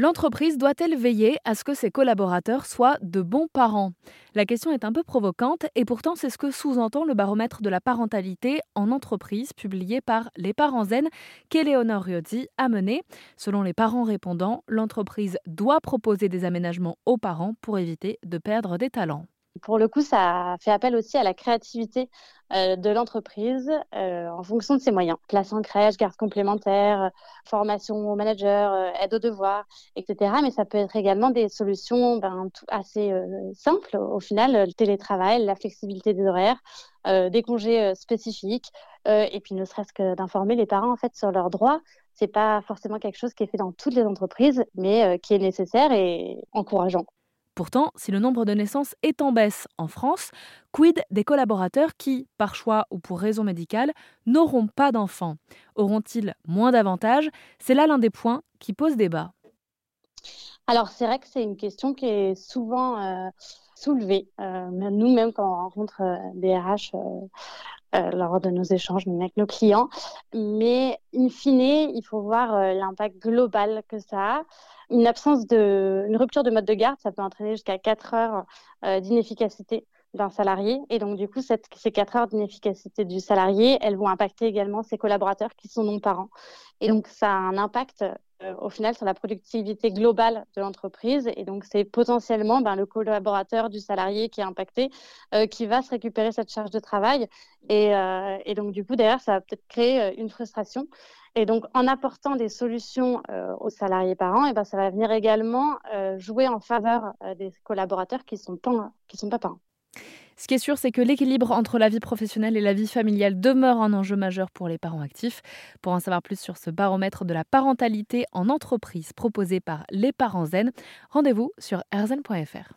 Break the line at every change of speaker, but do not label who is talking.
L'entreprise doit-elle veiller à ce que ses collaborateurs soient de bons parents? La question est un peu provocante et pourtant c'est ce que sous-entend le baromètre de la parentalité en entreprise publié par Les Parents Zen qu'Eleonore Riozzi a mené. Selon les parents répondants, l'entreprise doit proposer des aménagements aux parents pour éviter de perdre des talents.
Pour le coup, ça fait appel aussi à la créativité euh, de l'entreprise euh, en fonction de ses moyens. Place en crèche, garde complémentaire, formation au manager, euh, aide aux devoirs, etc. Mais ça peut être également des solutions ben, assez simples. Au final, le télétravail, la flexibilité des horaires, des congés spécifiques, et puis ne serait-ce que d'informer les parents en fait sur leurs droits. C'est pas forcément quelque chose qui est fait dans toutes les entreprises, mais qui est nécessaire et encourageant.
Pourtant, si le nombre de naissances est en baisse en France, quid des collaborateurs qui, par choix ou pour raison médicale, n'auront pas d'enfants? Auront-ils moins d'avantages? C'est là l'un des points qui pose débat.
Alors c'est vrai que c'est une question qui est souvent euh, soulevée. Euh, nous-mêmes, quand on rencontre euh, des RH lors de nos échanges avec nos clients. Mais in fine, il faut voir l'impact global que ça a une absence de, une rupture de mode de garde, ça peut entraîner jusqu'à 4 heures euh, d'inefficacité d'un salarié. Et donc, du coup, ces 4 heures d'inefficacité du salarié, elles vont impacter également ses collaborateurs qui sont non-parents. Et donc, ça a un impact euh, au final sur la productivité globale de l'entreprise. Et donc, c'est potentiellement ben, le collaborateur du salarié qui est impacté euh, qui va se récupérer cette charge de travail. Et, et donc, du coup, derrière, ça va peut-être créer une frustration. Et donc, en apportant des solutions euh, aux salariés parents, et ben, ça va venir également euh, jouer en faveur euh, des collaborateurs qui ne sont, sont pas parents.
Ce qui est sûr, c'est que l'équilibre entre la vie professionnelle et la vie familiale demeure un enjeu majeur pour les parents actifs. Pour en savoir plus sur ce baromètre de la parentalité en entreprise proposé par Les Parents Zen, rendez-vous sur erzen.fr.